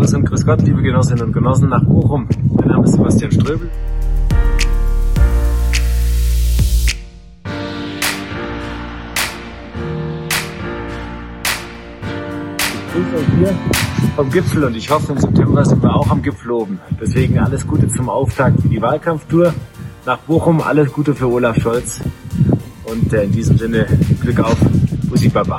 und grüß Gott, liebe Genossinnen und Genossen nach Bochum. Mein Name ist Sebastian Ströbel. Ich grüße euch hier vom Gipfel und ich hoffe, im September sind wir auch am Gipfel oben. Deswegen alles Gute zum Auftakt für die Wahlkampftour nach Bochum. Alles Gute für Olaf Scholz und äh, in diesem Sinne Glück auf. Bussi Baba.